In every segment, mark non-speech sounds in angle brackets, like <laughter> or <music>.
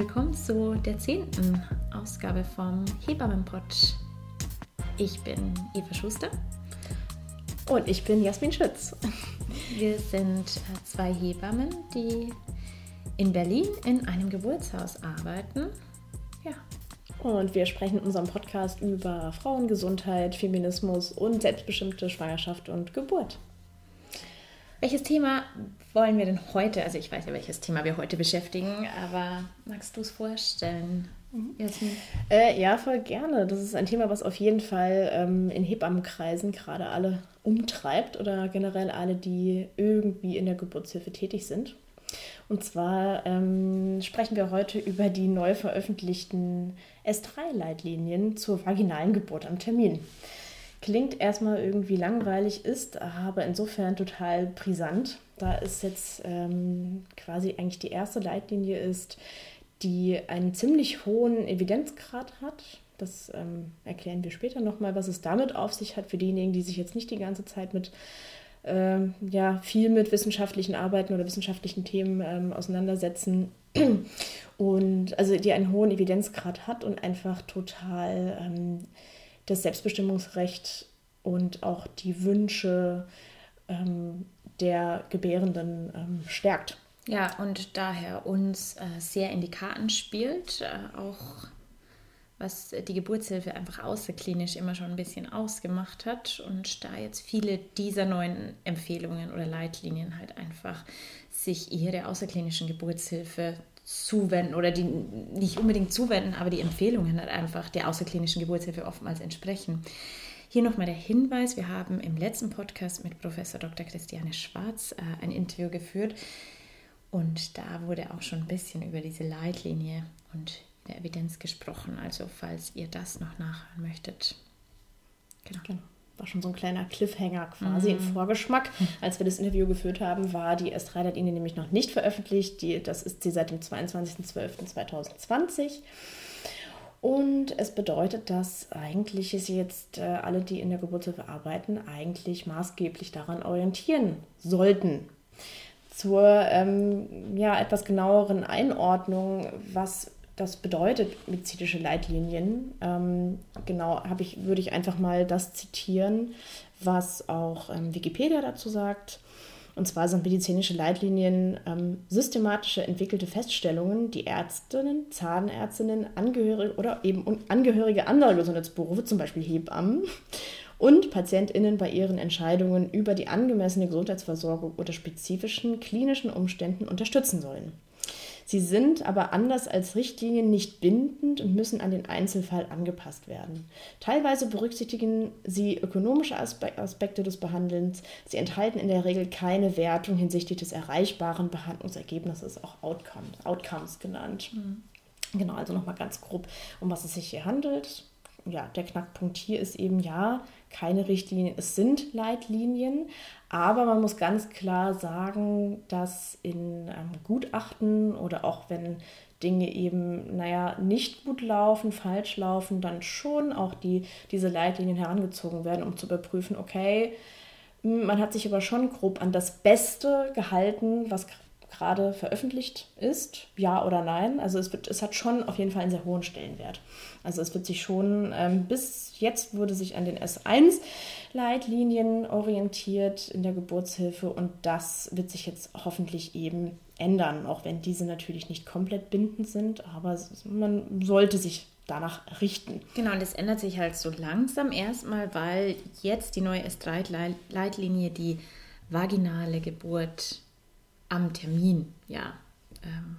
willkommen zu der zehnten Ausgabe vom Hebammenpott. Ich bin Eva Schuster. Und ich bin Jasmin Schütz. Wir sind äh, zwei Hebammen, die in Berlin in einem Geburtshaus arbeiten. Ja. Und wir sprechen in unserem Podcast über Frauengesundheit, Feminismus und selbstbestimmte Schwangerschaft und Geburt. Welches Thema wollen wir denn heute? Also ich weiß ja, welches Thema wir heute beschäftigen, aber magst du es vorstellen? Mhm. Äh, ja, voll gerne. Das ist ein Thema, was auf jeden Fall ähm, in Hebammenkreisen gerade alle umtreibt oder generell alle, die irgendwie in der Geburtshilfe tätig sind. Und zwar ähm, sprechen wir heute über die neu veröffentlichten S3-Leitlinien zur vaginalen Geburt am Termin. Klingt erstmal irgendwie langweilig, ist aber insofern total brisant, da es jetzt ähm, quasi eigentlich die erste Leitlinie ist, die einen ziemlich hohen Evidenzgrad hat. Das ähm, erklären wir später nochmal, was es damit auf sich hat für diejenigen, die sich jetzt nicht die ganze Zeit mit ähm, ja, viel mit wissenschaftlichen Arbeiten oder wissenschaftlichen Themen ähm, auseinandersetzen. Und also die einen hohen Evidenzgrad hat und einfach total ähm, das Selbstbestimmungsrecht und auch die Wünsche ähm, der Gebärenden ähm, stärkt. Ja, und daher uns äh, sehr in die Karten spielt, äh, auch was die Geburtshilfe einfach außerklinisch immer schon ein bisschen ausgemacht hat und da jetzt viele dieser neuen Empfehlungen oder Leitlinien halt einfach sich ihre außerklinischen Geburtshilfe zuwenden oder die nicht unbedingt zuwenden, aber die Empfehlungen halt einfach der außerklinischen Geburtshilfe oftmals entsprechen. Hier nochmal der Hinweis, wir haben im letzten Podcast mit Professor Dr. Christiane Schwarz äh, ein Interview geführt und da wurde auch schon ein bisschen über diese Leitlinie und der Evidenz gesprochen. Also falls ihr das noch nachhören möchtet. Genau. genau war schon so ein kleiner Cliffhanger quasi, mhm. ein Vorgeschmack. Als wir das Interview geführt haben, war die S3-Leitlinie nämlich noch nicht veröffentlicht. Die, das ist sie seit dem 22.12.2020. Und es bedeutet, dass eigentlich sich jetzt äh, alle, die in der Geburtshilfe arbeiten, eigentlich maßgeblich daran orientieren sollten. Zur ähm, ja, etwas genaueren Einordnung, was das bedeutet medizinische Leitlinien. Ähm, genau, ich, würde ich einfach mal das zitieren, was auch ähm, Wikipedia dazu sagt. Und zwar sind medizinische Leitlinien ähm, systematische entwickelte Feststellungen, die Ärztinnen, Zahnärztinnen, Angehörige oder eben Angehörige anderer Gesundheitsberufe, zum Beispiel Hebammen, <laughs> und PatientInnen bei ihren Entscheidungen über die angemessene Gesundheitsversorgung unter spezifischen klinischen Umständen unterstützen sollen. Sie sind aber anders als Richtlinien nicht bindend und müssen an den Einzelfall angepasst werden. Teilweise berücksichtigen sie ökonomische Aspekte des Behandelns. Sie enthalten in der Regel keine Wertung hinsichtlich des erreichbaren Behandlungsergebnisses, auch Outcomes, Outcomes genannt. Mhm. Genau, also nochmal ganz grob, um was es sich hier handelt. Ja, der Knackpunkt hier ist eben ja keine Richtlinien, es sind Leitlinien, aber man muss ganz klar sagen, dass in ähm, Gutachten oder auch wenn Dinge eben, naja, nicht gut laufen, falsch laufen, dann schon auch die, diese Leitlinien herangezogen werden, um zu überprüfen, okay, hm, man hat sich aber schon grob an das Beste gehalten, was gerade veröffentlicht ist, ja oder nein. Also es, wird, es hat schon auf jeden Fall einen sehr hohen Stellenwert. Also es wird sich schon, ähm, bis jetzt wurde sich an den S1-Leitlinien orientiert in der Geburtshilfe und das wird sich jetzt hoffentlich eben ändern, auch wenn diese natürlich nicht komplett bindend sind, aber man sollte sich danach richten. Genau, und es ändert sich halt so langsam erstmal, weil jetzt die neue S3-Leitlinie die vaginale Geburt am Termin ja ähm,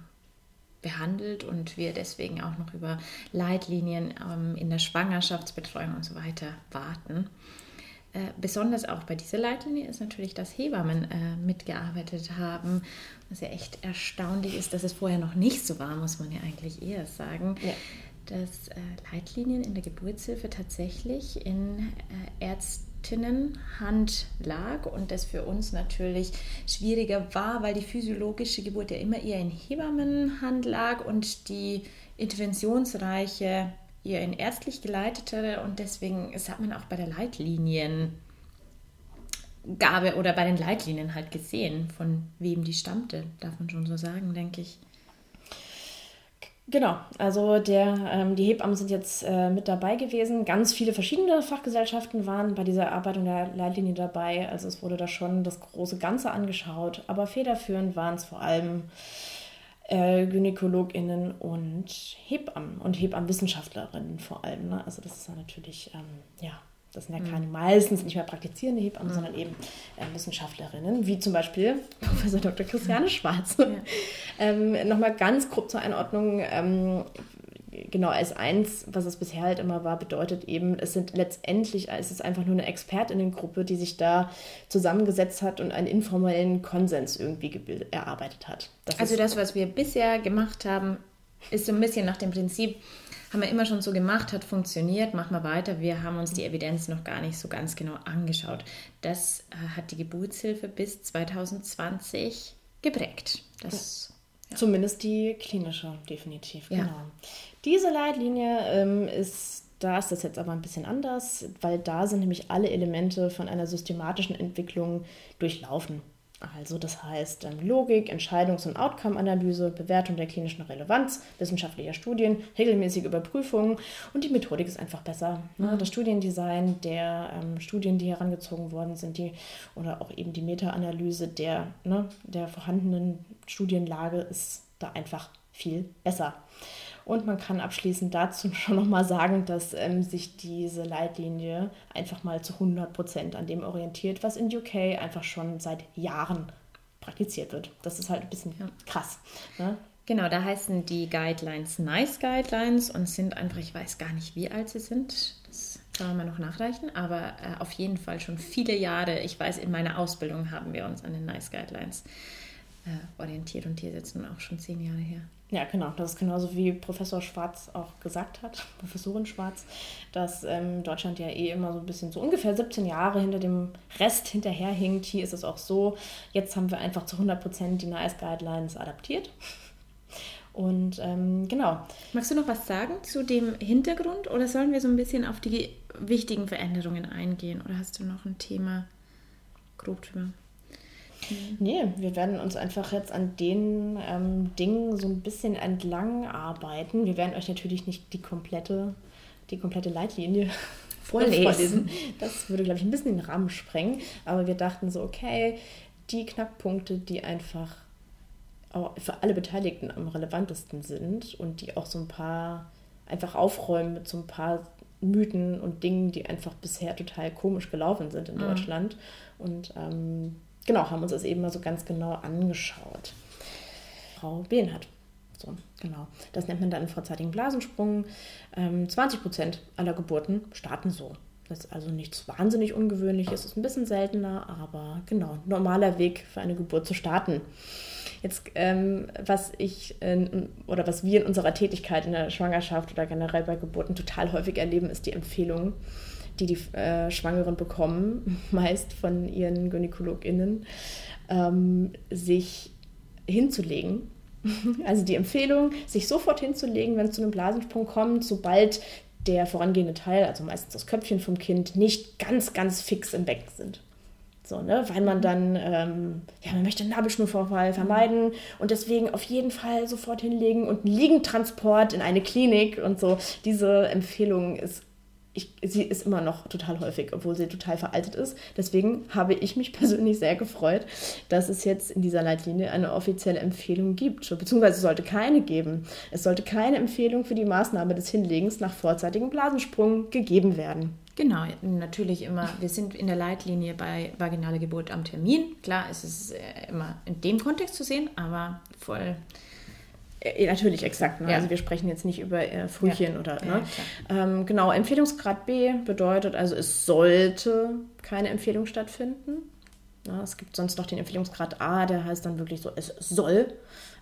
behandelt und wir deswegen auch noch über Leitlinien ähm, in der Schwangerschaftsbetreuung und so weiter warten. Äh, besonders auch bei dieser Leitlinie ist natürlich, dass Hebammen äh, mitgearbeitet haben, was ja echt erstaunlich ist, dass es vorher noch nicht so war, muss man ja eigentlich eher sagen. Ja. Dass äh, Leitlinien in der Geburtshilfe tatsächlich in äh, Ärzten Hand lag und das für uns natürlich schwieriger war, weil die physiologische Geburt ja immer eher in Hebammenhand lag und die interventionsreiche eher in ärztlich geleitete und deswegen das hat man auch bei der Leitliniengabe oder bei den Leitlinien halt gesehen, von wem die stammte, darf man schon so sagen, denke ich. Genau, also der, ähm, die Hebammen sind jetzt äh, mit dabei gewesen. Ganz viele verschiedene Fachgesellschaften waren bei dieser Erarbeitung der Leitlinie dabei. Also es wurde da schon das große Ganze angeschaut. Aber federführend waren es vor allem äh, GynäkologInnen und Hebammen und Hebammenwissenschaftlerinnen vor allem. Ne? Also das ist natürlich, ähm, ja, das sind ja keine mhm. meistens nicht mehr praktizierende Hebammen, mhm. sondern eben äh, Wissenschaftlerinnen, wie zum Beispiel <laughs> Professor Dr. Christiane Schwarz. Ja. <laughs> ähm, Nochmal ganz grob zur Einordnung. Ähm, genau, als eins, was es bisher halt immer war, bedeutet eben, es sind letztendlich, es ist einfach nur eine Expertinnengruppe, die sich da zusammengesetzt hat und einen informellen Konsens irgendwie erarbeitet hat. Das also das, was wir bisher gemacht haben, ist so ein bisschen nach dem Prinzip, haben wir immer schon so gemacht, hat funktioniert, machen wir weiter. Wir haben uns die Evidenz noch gar nicht so ganz genau angeschaut. Das äh, hat die Geburtshilfe bis 2020 geprägt. Das, ja. Zumindest die klinische, definitiv. Ja. Genau. Diese Leitlinie ähm, ist da ist das jetzt aber ein bisschen anders, weil da sind nämlich alle Elemente von einer systematischen Entwicklung durchlaufen. Also das heißt ähm, Logik, Entscheidungs- und Outcome-Analyse, Bewertung der klinischen Relevanz, wissenschaftlicher Studien, regelmäßige Überprüfungen und die Methodik ist einfach besser. Ne? Mhm. Das Studiendesign der ähm, Studien, die herangezogen worden sind, die, oder auch eben die Meta-Analyse der, ne, der vorhandenen Studienlage ist da einfach viel besser. Und man kann abschließend dazu <laughs> schon nochmal sagen, dass ähm, sich diese Leitlinie einfach mal zu 100 Prozent an dem orientiert, was in UK einfach schon seit Jahren praktiziert wird. Das ist halt ein bisschen ja. krass. Ne? Genau, da heißen die Guidelines Nice Guidelines und sind einfach, ich weiß gar nicht, wie alt sie sind. Das kann man noch nachreichen, aber äh, auf jeden Fall schon viele Jahre. Ich weiß, in meiner Ausbildung haben wir uns an den Nice Guidelines äh, orientiert und die sind auch schon zehn Jahre her. Ja, genau. Das ist genauso wie Professor Schwarz auch gesagt hat, <laughs> Professorin Schwarz, dass ähm, Deutschland ja eh immer so ein bisschen so ungefähr 17 Jahre hinter dem Rest hinterherhinkt. Hier ist es auch so. Jetzt haben wir einfach zu 100 Prozent die NICE Guidelines adaptiert. Und ähm, genau. Magst du noch was sagen zu dem Hintergrund oder sollen wir so ein bisschen auf die wichtigen Veränderungen eingehen? Oder hast du noch ein Thema grob drüber? Mhm. Nee, wir werden uns einfach jetzt an den ähm, Dingen so ein bisschen entlang arbeiten. Wir werden euch natürlich nicht die komplette, die komplette Leitlinie <laughs> vorlesen. vorlesen. Das würde, glaube ich, ein bisschen den Rahmen sprengen. Aber wir dachten so, okay, die Knackpunkte, die einfach für alle Beteiligten am relevantesten sind und die auch so ein paar einfach aufräumen mit so ein paar Mythen und Dingen, die einfach bisher total komisch gelaufen sind in mhm. Deutschland. Und ähm, genau, haben uns das eben mal so ganz genau angeschaut. Frau Behnhardt. So, genau. Das nennt man dann vorzeitigen Blasensprung. Ähm, 20 Prozent aller Geburten starten so. Das ist also nichts wahnsinnig Ungewöhnliches, ist ein bisschen seltener, aber genau, normaler Weg für eine Geburt zu starten. Jetzt, ähm, was ich äh, oder was wir in unserer Tätigkeit in der Schwangerschaft oder generell bei Geburten total häufig erleben, ist die Empfehlung, die die äh, Schwangeren bekommen, <laughs> meist von ihren GynäkologInnen, ähm, sich hinzulegen. <laughs> Also die Empfehlung, sich sofort hinzulegen, wenn es zu einem Blasensprung kommt, sobald der vorangehende Teil, also meistens das Köpfchen vom Kind, nicht ganz, ganz fix im Becken sind. So, ne? Weil man dann, ähm, ja, man möchte einen Nabelschnurvorfall vermeiden und deswegen auf jeden Fall sofort hinlegen und einen Liegentransport in eine Klinik und so. Diese Empfehlung ist ich, sie ist immer noch total häufig, obwohl sie total veraltet ist. Deswegen habe ich mich <laughs> persönlich sehr gefreut, dass es jetzt in dieser Leitlinie eine offizielle Empfehlung gibt. Beziehungsweise es sollte keine geben. Es sollte keine Empfehlung für die Maßnahme des Hinlegens nach vorzeitigem Blasensprung gegeben werden. Genau, natürlich immer. Wir sind in der Leitlinie bei vaginale Geburt am Termin. Klar, es ist äh, immer in dem Kontext zu sehen, aber voll natürlich, exakt. Ne? Ja. Also wir sprechen jetzt nicht über äh, Frühchen ja. oder. Ne? Ja, ähm, genau, Empfehlungsgrad B bedeutet also, es sollte keine Empfehlung stattfinden. Ja, es gibt sonst noch den Empfehlungsgrad A, der heißt dann wirklich so, es soll.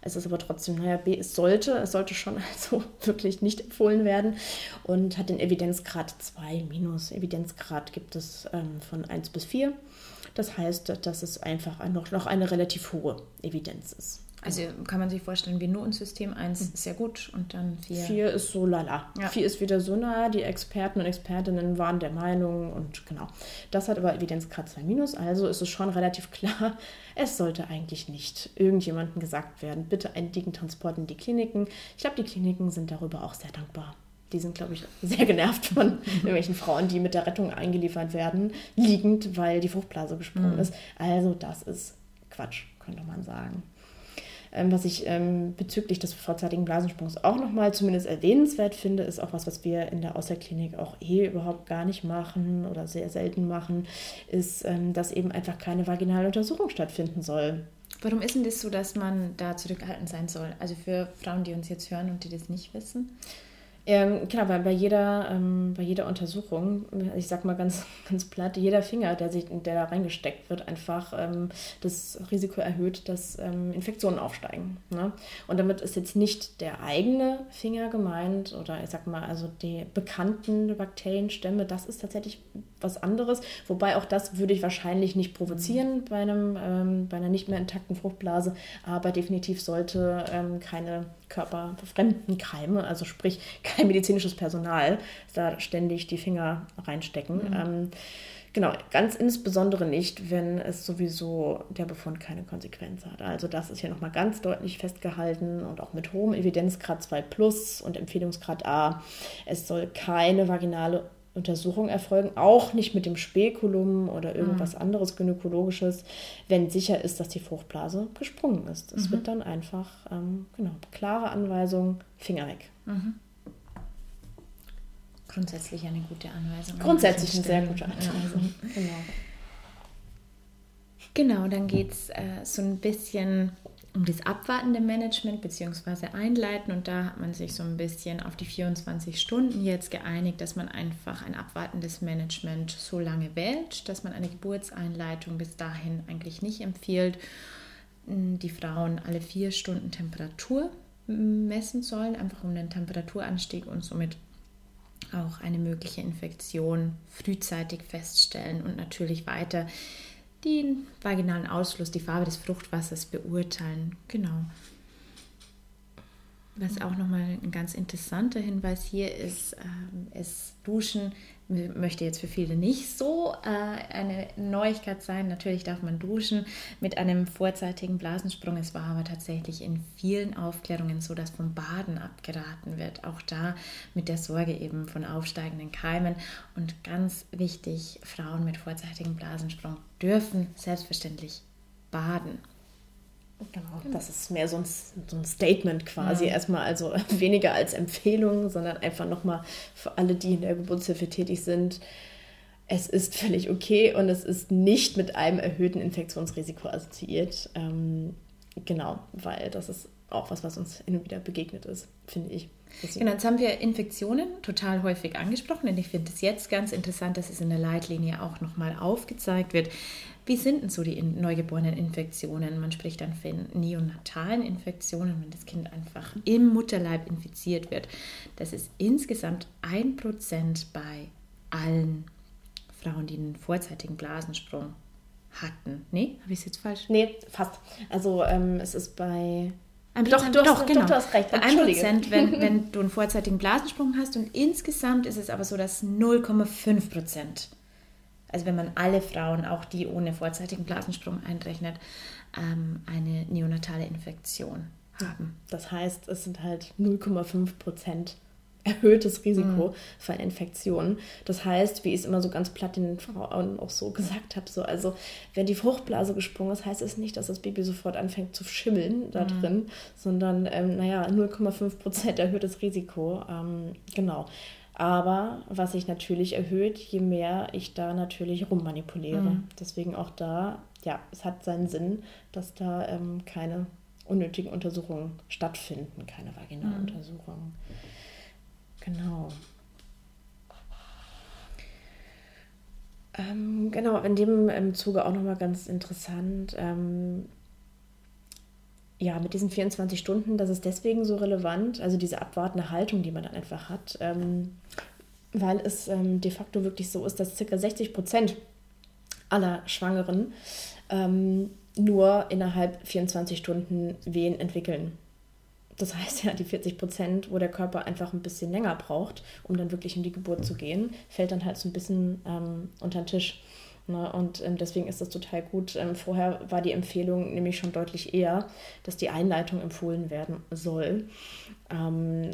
Es ist aber trotzdem, naja, B, es sollte, es sollte schon <laughs> also wirklich nicht empfohlen werden und hat den Evidenzgrad 2 minus. Evidenzgrad gibt es ähm, von 1 bis 4. Das heißt, dass es einfach noch, noch eine relativ hohe Evidenz ist. Also kann man sich vorstellen, wie nur ein System 1 ist sehr gut und dann 4. 4 ist so lala. Ja. 4 ist wieder so nah. Die Experten und Expertinnen waren der Meinung und genau. Das hat aber Evidenzgrad 2 minus, also ist es schon relativ klar, <laughs> es sollte eigentlich nicht irgendjemandem gesagt werden, bitte einen dicken Transport in die Kliniken. Ich glaube, die Kliniken sind darüber auch sehr dankbar. Die sind, glaube ich, sehr genervt von <laughs> irgendwelchen Frauen, die mit der Rettung eingeliefert werden, liegend, weil die Fruchtblase gesprungen mhm. ist. Also das ist Quatsch, könnte man sagen. Ähm, was ich ähm, bezüglich des vorzeitigen Blasensprungs auch nochmal zumindest erwähnenswert finde, ist auch was, was wir in der Außerklinik auch eh überhaupt gar nicht machen oder sehr selten machen, ist, ähm, dass eben einfach keine vaginale Untersuchung stattfinden soll. Warum ist denn das so, dass man da zurückgehalten sein soll? Also für Frauen, die uns jetzt hören und die das nicht wissen? Ähm, genau, weil bei jeder, ähm, bei jeder Untersuchung, ich sag mal ganz, <laughs> ganz platt, jeder Finger, der, sich, der da reingesteckt wird, einfach ähm, das Risiko erhöht, dass ähm, Infektionen aufsteigen. Ne? Und damit ist jetzt nicht der eigene Finger gemeint oder ich sag mal, also die bekannten Bakterienstämme, das ist tatsächlich was anderes. Wobei auch das würde ich wahrscheinlich nicht provozieren bei, einem, ähm, bei einer nicht mehr intakten Fruchtblase, aber definitiv sollte ähm, keine körperfremden Keime, also sprich <laughs> kein medizinisches Personal, da ständig die Finger reinstecken. Mhm. Ähm, genau, ganz insbesondere nicht, wenn es sowieso der Befund keine Konsequenz hat. Also das ist hier nochmal ganz deutlich festgehalten und auch mit hohem Evidenzgrad 2 Plus und Empfehlungsgrad A. Es soll keine vaginale Untersuchung erfolgen, auch nicht mit dem Spekulum oder irgendwas mhm. anderes gynäkologisches, wenn sicher ist, dass die Fruchtblase gesprungen ist. Es mhm. wird dann einfach, ähm, genau, klare Anweisung, Finger weg. Mhm. Grundsätzlich eine gute Anweisung. Grundsätzlich eine sehr gute Anweisung, genau. Genau, dann geht es äh, so ein bisschen um das abwartende Management bzw. Einleiten und da hat man sich so ein bisschen auf die 24 Stunden jetzt geeinigt, dass man einfach ein abwartendes Management so lange wählt, dass man eine Geburtseinleitung bis dahin eigentlich nicht empfiehlt. Die Frauen alle vier Stunden Temperatur messen sollen, einfach um den Temperaturanstieg und somit auch eine mögliche Infektion frühzeitig feststellen und natürlich weiter den vaginalen Ausfluss, die Farbe des Fruchtwassers beurteilen. Genau. Was auch nochmal ein ganz interessanter Hinweis hier ist, ähm, es Duschen möchte jetzt für viele nicht so äh, eine Neuigkeit sein. Natürlich darf man duschen mit einem vorzeitigen Blasensprung. Es war aber tatsächlich in vielen Aufklärungen so, dass vom Baden abgeraten wird. Auch da mit der Sorge eben von aufsteigenden Keimen. Und ganz wichtig, Frauen mit vorzeitigem Blasensprung dürfen selbstverständlich baden. Genau, das ist mehr so ein, so ein Statement quasi. Ja. Erstmal also <laughs> weniger als Empfehlung, sondern einfach nochmal für alle, die in der Geburtshilfe tätig sind. Es ist völlig okay und es ist nicht mit einem erhöhten Infektionsrisiko assoziiert. Ähm, genau, weil das ist auch was, was uns und wieder begegnet ist, finde ich. Genau, jetzt haben wir Infektionen total häufig angesprochen und ich finde es jetzt ganz interessant, dass es in der Leitlinie auch nochmal aufgezeigt wird. Wie sind denn so die neugeborenen Infektionen? Man spricht dann von neonatalen Infektionen, wenn das Kind einfach im Mutterleib infiziert wird. Das ist insgesamt ein Prozent bei allen Frauen, die einen vorzeitigen Blasensprung hatten. Nee, habe ich es jetzt falsch? Nee, fast. Also ähm, es ist bei ein doch, doch, doch, genau. doch, du hast recht. Bei 1%, wenn, <laughs> wenn du einen vorzeitigen Blasensprung hast und insgesamt ist es aber so, dass 0,5 Prozent, also wenn man alle Frauen, auch die ohne vorzeitigen Blasensprung einrechnet, ähm, eine neonatale Infektion haben. Das heißt, es sind halt 0,5 Prozent erhöhtes Risiko mhm. für eine Infektion. Das heißt, wie ich es immer so ganz platt den Frauen auch so gesagt habe, so, also wenn die Fruchtblase gesprungen ist, heißt es nicht, dass das Baby sofort anfängt zu schimmeln da mhm. drin, sondern, ähm, naja, 0,5 Prozent erhöhtes Risiko. Ähm, genau. Aber was sich natürlich erhöht, je mehr ich da natürlich rummanipuliere. Mhm. Deswegen auch da, ja, es hat seinen Sinn, dass da ähm, keine unnötigen Untersuchungen stattfinden, keine Vaginaluntersuchungen. Mhm. Genau. Ähm, genau, in dem im Zuge auch nochmal ganz interessant. Ähm, ja, mit diesen 24 Stunden, das ist deswegen so relevant, also diese abwartende Haltung, die man dann einfach hat, ähm, weil es ähm, de facto wirklich so ist, dass ca. 60 Prozent aller Schwangeren ähm, nur innerhalb 24 Stunden Wehen entwickeln. Das heißt ja, die 40 Prozent, wo der Körper einfach ein bisschen länger braucht, um dann wirklich in die Geburt zu gehen, fällt dann halt so ein bisschen ähm, unter den Tisch. Ne? Und ähm, deswegen ist das total gut. Ähm, vorher war die Empfehlung nämlich schon deutlich eher, dass die Einleitung empfohlen werden soll. Ähm,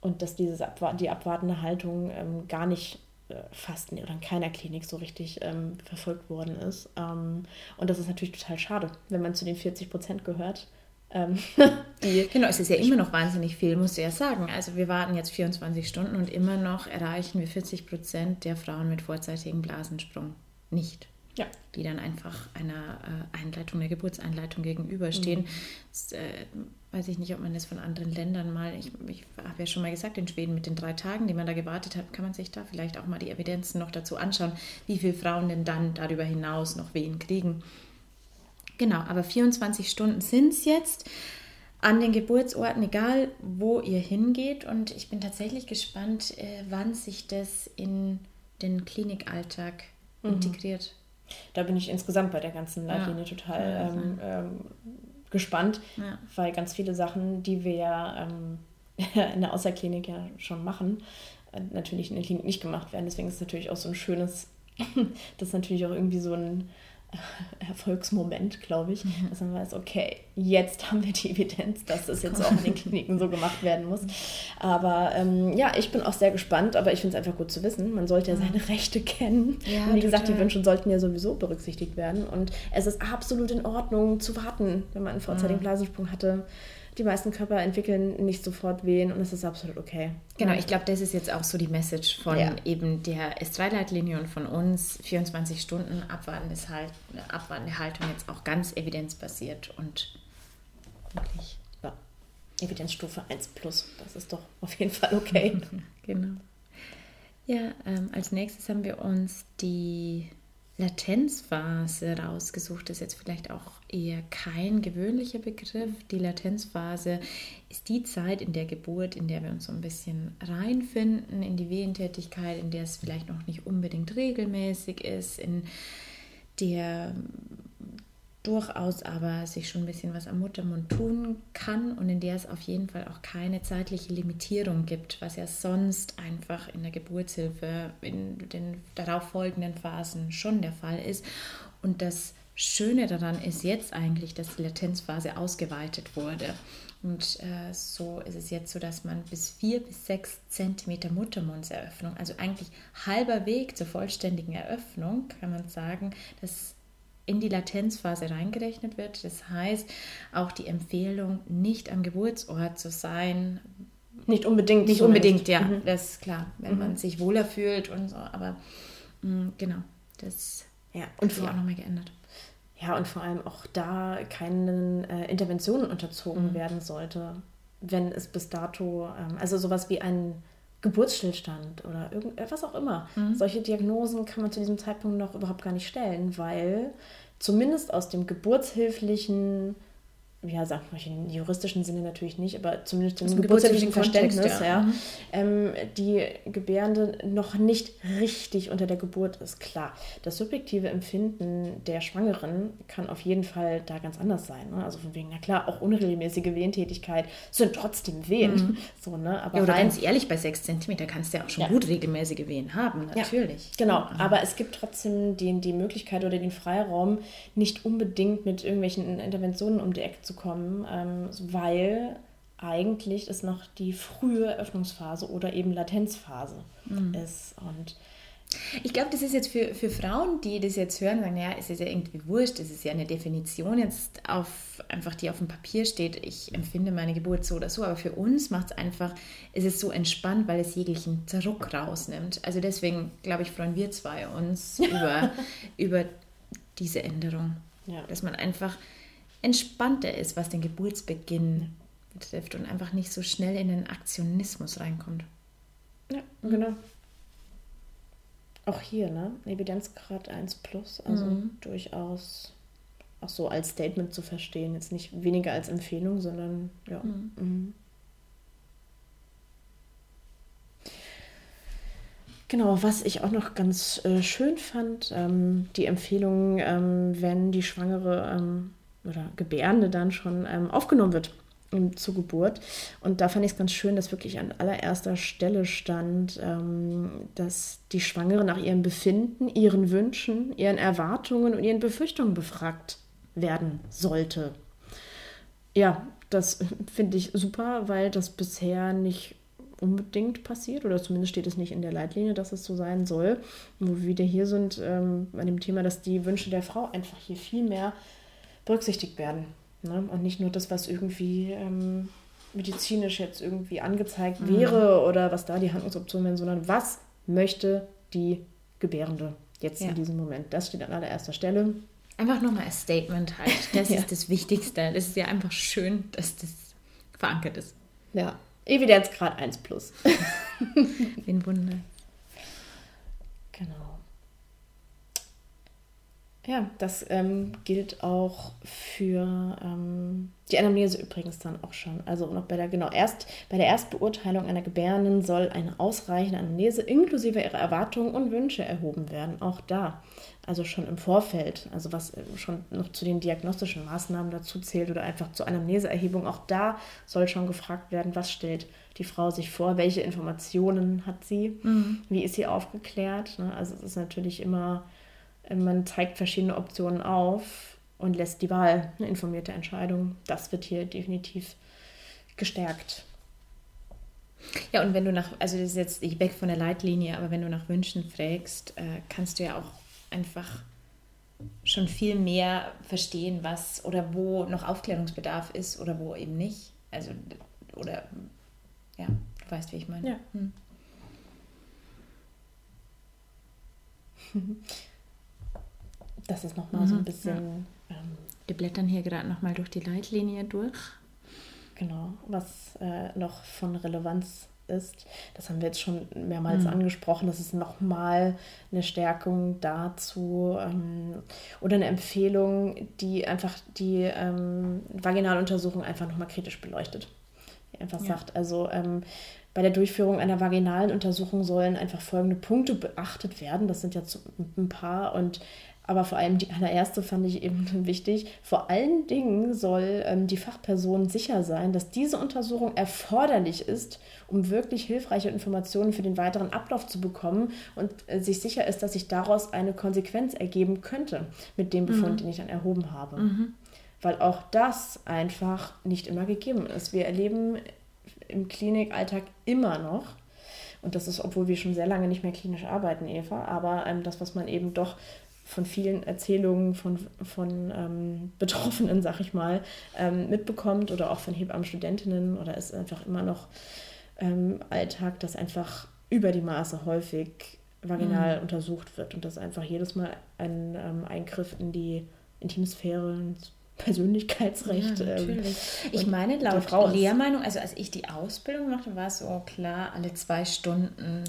und dass dieses Abwa die abwartende Haltung ähm, gar nicht äh, fast oder in keiner Klinik so richtig ähm, verfolgt worden ist. Ähm, und das ist natürlich total schade, wenn man zu den 40 Prozent gehört. Ähm, <laughs> genau, es ist ja immer noch wahnsinnig viel, musst du ja sagen. Also wir warten jetzt 24 Stunden und immer noch erreichen wir 40 Prozent der Frauen mit vorzeitigem Blasensprung nicht. Ja. Die dann einfach einer äh, Einleitung, der Geburtseinleitung gegenüberstehen. Mhm. Das, äh, weiß ich nicht, ob man das von anderen Ländern mal, ich, ich habe ja schon mal gesagt, in Schweden mit den drei Tagen, die man da gewartet hat, kann man sich da vielleicht auch mal die Evidenzen noch dazu anschauen, wie viele Frauen denn dann darüber hinaus noch Wehen kriegen. Genau, aber 24 Stunden sind es jetzt an den Geburtsorten, egal wo ihr hingeht. Und ich bin tatsächlich gespannt, äh, wann sich das in den Klinikalltag mhm. integriert. Da bin ich insgesamt bei der ganzen Leitlinie ja. total ähm, ähm, gespannt, ja. weil ganz viele Sachen, die wir ja ähm, <laughs> in der Außerklinik ja schon machen, äh, natürlich in der Klinik nicht gemacht werden. Deswegen ist es natürlich auch so ein schönes, <laughs> das ist natürlich auch irgendwie so ein <laughs> Erfolgsmoment, glaube ich, mhm. dass man weiß, okay, jetzt haben wir die Evidenz, dass das jetzt auch in den <laughs> Kliniken so gemacht werden muss. Aber ähm, ja, ich bin auch sehr gespannt, aber ich finde es einfach gut zu wissen. Man sollte ja seine Rechte kennen. Ja, und wie gesagt, die Wünsche sollten ja sowieso berücksichtigt werden. Und es ist absolut in Ordnung zu warten, wenn man einen vorzeitigen Blasensprung hatte die meisten Körper entwickeln nicht sofort Wehen und es ist absolut okay. Genau, ich glaube, das ist jetzt auch so die Message von ja. eben der S3-Leitlinie und von uns. 24 Stunden abwartendes halt, abwartende Haltung jetzt auch ganz evidenzbasiert und wirklich. Ja. Evidenzstufe 1 plus, das ist doch auf jeden Fall okay. <laughs> genau. Ja, ähm, als nächstes haben wir uns die Latenzphase rausgesucht. Das ist jetzt vielleicht auch eher kein gewöhnlicher Begriff. Die Latenzphase ist die Zeit in der Geburt, in der wir uns so ein bisschen reinfinden in die Wehentätigkeit, in der es vielleicht noch nicht unbedingt regelmäßig ist, in der durchaus aber sich schon ein bisschen was am Muttermund tun kann und in der es auf jeden Fall auch keine zeitliche Limitierung gibt, was ja sonst einfach in der Geburtshilfe in den darauffolgenden Phasen schon der Fall ist. Und das Schöne daran ist jetzt eigentlich, dass die Latenzphase ausgeweitet wurde. Und äh, so ist es jetzt so, dass man bis vier bis sechs Zentimeter Muttermundseröffnung, also eigentlich halber Weg zur vollständigen Eröffnung, kann man sagen, dass in die Latenzphase reingerechnet wird. Das heißt, auch die Empfehlung, nicht am Geburtsort zu sein. Nicht unbedingt. Nicht unbedingt, ja, mhm. das ist klar, wenn mhm. man sich wohler fühlt und so. Aber mh, mm, genau, das ja, und vor, auch nochmal geändert. Ja, und vor allem auch da keinen äh, Interventionen unterzogen mhm. werden sollte, wenn es bis dato, ähm, also sowas wie ein Geburtsstillstand oder irgendwas auch immer. Mhm. Solche Diagnosen kann man zu diesem Zeitpunkt noch überhaupt gar nicht stellen, weil zumindest aus dem geburtshilflichen ja, sagt man im juristischen Sinne natürlich nicht, aber zumindest im geburtshilflichen Verständnis, ja, ja mhm. ähm, die Gebärende noch nicht richtig unter der Geburt ist. Klar, das subjektive Empfinden der Schwangeren kann auf jeden Fall da ganz anders sein. Ne? Also von wegen, na klar, auch unregelmäßige Wehentätigkeit sind trotzdem Wehen. Mhm. So, ne? aber ja, oder rein, ganz ehrlich, bei 6 cm kannst du ja auch schon ja. gut regelmäßige Wehen haben, natürlich. Genau, mhm. aber es gibt trotzdem die, die Möglichkeit oder den Freiraum, nicht unbedingt mit irgendwelchen Interventionen um die Ecke zu kommen, ähm, weil eigentlich es noch die frühe Öffnungsphase oder eben Latenzphase mhm. ist. Und ich glaube, das ist jetzt für, für Frauen, die das jetzt hören, sagen, naja, es ist ja irgendwie wurscht, es ist ja eine Definition jetzt auf einfach, die auf dem Papier steht, ich empfinde meine Geburt so oder so, aber für uns macht es einfach, es ist so entspannt, weil es jeglichen Druck rausnimmt. Also deswegen, glaube ich, freuen wir zwei uns <laughs> über, über diese Änderung. Ja. Dass man einfach entspannter ist, was den Geburtsbeginn betrifft und einfach nicht so schnell in den Aktionismus reinkommt. Ja, genau. Auch hier, ne? Evidenzgrad 1 plus, also mhm. durchaus auch so als Statement zu verstehen. Jetzt nicht weniger als Empfehlung, sondern ja. Mhm. Mhm. Genau, was ich auch noch ganz äh, schön fand, ähm, die Empfehlung, ähm, wenn die Schwangere ähm, oder Gebärende dann schon ähm, aufgenommen wird zur Geburt. Und da fand ich es ganz schön, dass wirklich an allererster Stelle stand, ähm, dass die Schwangere nach ihrem Befinden, ihren Wünschen, ihren Erwartungen und ihren Befürchtungen befragt werden sollte. Ja, das <laughs> finde ich super, weil das bisher nicht unbedingt passiert oder zumindest steht es nicht in der Leitlinie, dass es so sein soll. Wo wir wieder hier sind ähm, bei dem Thema, dass die Wünsche der Frau einfach hier viel mehr berücksichtigt werden. Ne? Und nicht nur das, was irgendwie ähm, medizinisch jetzt irgendwie angezeigt mhm. wäre oder was da die Handlungsoptionen wären, sondern was möchte die Gebärende jetzt ja. in diesem Moment. Das steht an allererster Stelle. Einfach nochmal ein Statement halt. <laughs> Das ja. ist das Wichtigste. Das ist ja einfach schön, dass das verankert ist. Ja, Evidenzgrad 1 plus. Ein Wunder. Genau. Ja, das ähm, gilt auch für ähm, die Anamnese übrigens dann auch schon. Also noch bei der, genau, erst bei der Erstbeurteilung einer Gebärenden soll eine ausreichende Anamnese inklusive ihrer Erwartungen und Wünsche erhoben werden. Auch da. Also schon im Vorfeld, also was äh, schon noch zu den diagnostischen Maßnahmen dazu zählt oder einfach zur Anamneseerhebung, auch da soll schon gefragt werden, was stellt die Frau sich vor, welche Informationen hat sie, mhm. wie ist sie aufgeklärt. Ne? Also es ist natürlich immer man zeigt verschiedene Optionen auf und lässt die Wahl, eine informierte Entscheidung. Das wird hier definitiv gestärkt. Ja, und wenn du nach, also das ist jetzt ich weg von der Leitlinie, aber wenn du nach Wünschen fragst, äh, kannst du ja auch einfach schon viel mehr verstehen, was oder wo noch Aufklärungsbedarf ist oder wo eben nicht. Also, oder ja, du weißt, wie ich meine. Ja. Hm. <laughs> Das ist nochmal mhm, so ein mhm, bisschen. Ja. Ähm, Wir blättern hier gerade nochmal durch die Leitlinie durch. Genau, was äh, noch von Relevanz ist, das haben wir jetzt schon mehrmals mhm. angesprochen, das ist nochmal eine Stärkung dazu ähm, oder eine Empfehlung, die einfach die ähm, Vaginaluntersuchung einfach nochmal kritisch beleuchtet. Die einfach ja. sagt, also ähm, bei der Durchführung einer vaginalen Untersuchung sollen einfach folgende Punkte beachtet werden. Das sind jetzt ein paar und aber vor allem die allererste fand ich eben <laughs> wichtig. Vor allen Dingen soll ähm, die Fachperson sicher sein, dass diese Untersuchung erforderlich ist, um wirklich hilfreiche Informationen für den weiteren Ablauf zu bekommen und äh, sich sicher ist, dass sich daraus eine Konsequenz ergeben könnte mit dem Befund, mhm. den ich dann erhoben habe. Mhm. Weil auch das einfach nicht immer gegeben ist. Wir erleben im Klinikalltag immer noch, und das ist, obwohl wir schon sehr lange nicht mehr klinisch arbeiten, Eva, aber ähm, das, was man eben doch von vielen Erzählungen von, von ähm, Betroffenen, sag ich mal, ähm, mitbekommt oder auch von Hebammenstudentinnen oder ist einfach immer noch ähm, Alltag, dass einfach über die Maße häufig vaginal mhm. untersucht wird und das einfach jedes Mal ein ähm, Eingriff in die Intimsphäre, ins Persönlichkeitsrecht. Ja, ähm, natürlich. ich meine, laut Lehrmeinung, also als ich die Ausbildung machte, war es so klar, alle zwei Stunden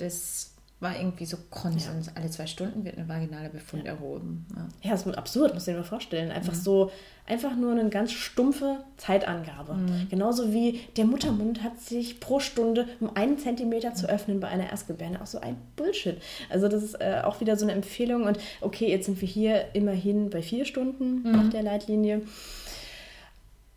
des war irgendwie so Konsens. Ja. Alle zwei Stunden wird eine vaginale Befund ja. erhoben. Ja. ja, das ist absurd, muss ich mir vorstellen. Einfach mhm. so, einfach nur eine ganz stumpfe Zeitangabe. Mhm. Genauso wie der Muttermund hat sich pro Stunde um einen Zentimeter zu öffnen bei einer Erstgebärde. Auch so ein Bullshit. Also das ist äh, auch wieder so eine Empfehlung. Und okay, jetzt sind wir hier immerhin bei vier Stunden mhm. auf der Leitlinie.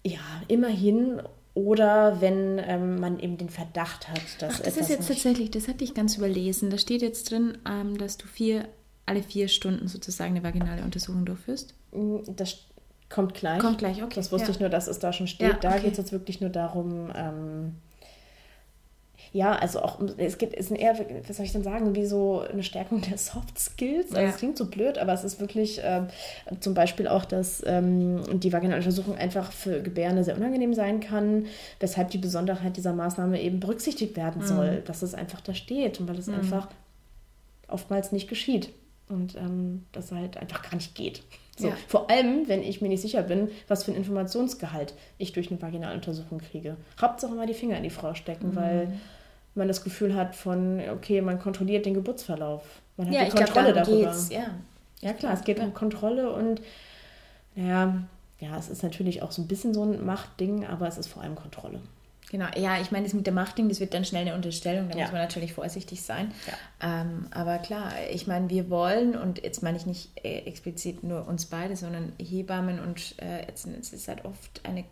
Ja, immerhin oder wenn ähm, man eben den Verdacht hat, dass. Ach, das ist jetzt tatsächlich, das hatte ich ganz überlesen. Da steht jetzt drin, ähm, dass du vier, alle vier Stunden sozusagen eine vaginale Untersuchung durchführst. Mm, das kommt gleich. Kommt gleich, okay. Das wusste ja. ich nur, dass es da schon steht. Ja, da okay. geht es jetzt wirklich nur darum, ähm, ja, also auch, es geht, ist eher, was soll ich denn sagen, wie so eine Stärkung der Soft Skills. Also es klingt so blöd, aber es ist wirklich äh, zum Beispiel auch, dass ähm, die Vaginaluntersuchung einfach für Gebärende sehr unangenehm sein kann, weshalb die Besonderheit dieser Maßnahme eben berücksichtigt werden soll, mhm. dass es einfach da steht und weil es mhm. einfach oftmals nicht geschieht und ähm, das halt einfach gar nicht geht. So, ja. Vor allem, wenn ich mir nicht sicher bin, was für ein Informationsgehalt ich durch eine Vaginaluntersuchung kriege. Hauptsache mal die Finger in die Frau stecken, mhm. weil man das Gefühl hat von, okay, man kontrolliert den Geburtsverlauf. Man hat ja, die Kontrolle glaub, darüber. Ja. ja, klar, es geht ja. um Kontrolle und ja, ja, es ist natürlich auch so ein bisschen so ein Machtding, aber es ist vor allem Kontrolle. Genau, ja, ich meine, das mit der Machting, das wird dann schnell eine Unterstellung, da ja. muss man natürlich vorsichtig sein. Ja. Ähm, aber klar, ich meine, wir wollen, und jetzt meine ich nicht äh, explizit nur uns beide, sondern Hebammen und äh, jetzt, es ist halt oft eine,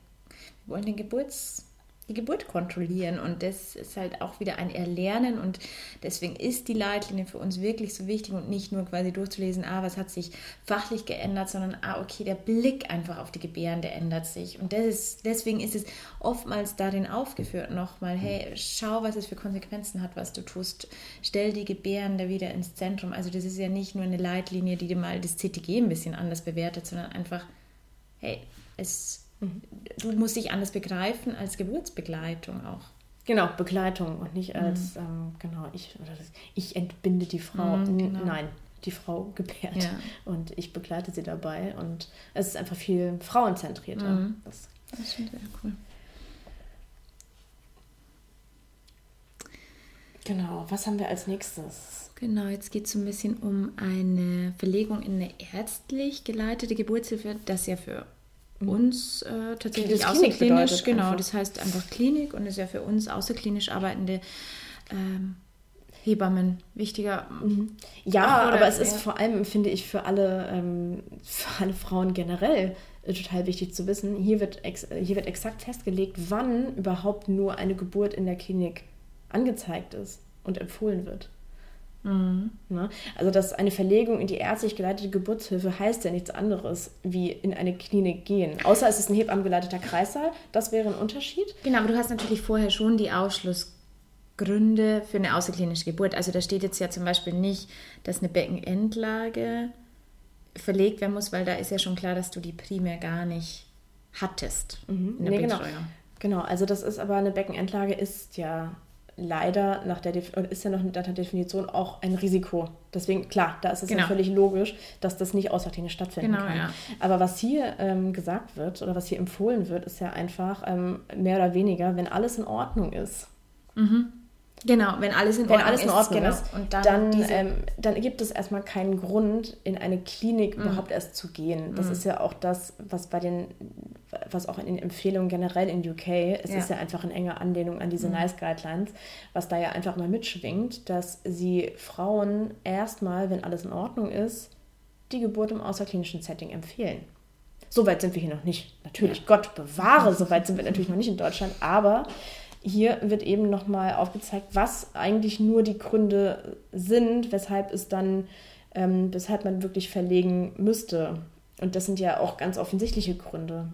wir wollen den Geburts die Geburt kontrollieren. Und das ist halt auch wieder ein Erlernen. Und deswegen ist die Leitlinie für uns wirklich so wichtig und nicht nur quasi durchzulesen, ah, was hat sich fachlich geändert, sondern ah, okay, der Blick einfach auf die Gebärende ändert sich. Und das ist, deswegen ist es oftmals darin aufgeführt nochmal, hey, schau, was es für Konsequenzen hat, was du tust. Stell die Gebärende wieder ins Zentrum. Also das ist ja nicht nur eine Leitlinie, die dir mal das CTG ein bisschen anders bewertet, sondern einfach, hey, es Du musst dich anders begreifen als Geburtsbegleitung auch. Genau, Begleitung und nicht als, mhm. ähm, genau, ich, ich entbinde die Frau. Mhm, genau. Nein, die Frau gebärt ja. und ich begleite sie dabei und es ist einfach viel frauenzentrierter. Mhm. Das, das finde ich sehr cool. Genau, was haben wir als nächstes? Genau, jetzt geht es so ein bisschen um eine Verlegung in eine ärztlich geleitete Geburtshilfe, das ja für uns äh, tatsächlich außerklinisch, genau, einfach. das heißt einfach Klinik und ist ja für uns außerklinisch arbeitende ähm, Hebammen wichtiger. Mhm. Ja, aber es ist vor allem, finde ich, für alle, ähm, für alle Frauen generell äh, total wichtig zu wissen, hier wird, hier wird exakt festgelegt, wann überhaupt nur eine Geburt in der Klinik angezeigt ist und empfohlen wird. Mhm. Ne? Also, dass eine Verlegung in die ärztlich geleitete Geburtshilfe heißt ja nichts anderes wie in eine Klinik gehen. Außer es ist ein hebammengeleiteter Kreissaal. Das wäre ein Unterschied. Genau, aber du hast natürlich vorher schon die Ausschlussgründe für eine außerklinische Geburt. Also, da steht jetzt ja zum Beispiel nicht, dass eine Beckenendlage verlegt werden muss, weil da ist ja schon klar, dass du die primär gar nicht hattest mhm. in der nee, genau. Genau, also das ist aber eine Beckenendlage ist ja leider nach der ist ja noch nach der Definition auch ein Risiko. Deswegen, klar, da ist es genau. ja völlig logisch, dass das nicht außerklinisch stattfinden genau, kann. Ja. Aber was hier ähm, gesagt wird oder was hier empfohlen wird, ist ja einfach ähm, mehr oder weniger, wenn alles in Ordnung ist. Mhm. Genau, wenn alles in Ordnung, alles in Ordnung ist, genau. und dann, dann, ähm, dann, gibt es erstmal keinen Grund, in eine Klinik mhm. überhaupt erst zu gehen. Das mhm. ist ja auch das, was bei den, was auch in den Empfehlungen generell in UK, es ja. ist ja einfach in enger Anlehnung an diese mhm. NICE Guidelines, was da ja einfach mal mitschwingt, dass sie Frauen erstmal, wenn alles in Ordnung ist, die Geburt im außerklinischen Setting empfehlen. So weit sind wir hier noch nicht. Natürlich, ja. Gott bewahre, so <laughs> weit sind wir natürlich noch nicht in Deutschland, aber hier wird eben nochmal aufgezeigt, was eigentlich nur die Gründe sind, weshalb es dann, ähm, weshalb man wirklich verlegen müsste. Und das sind ja auch ganz offensichtliche Gründe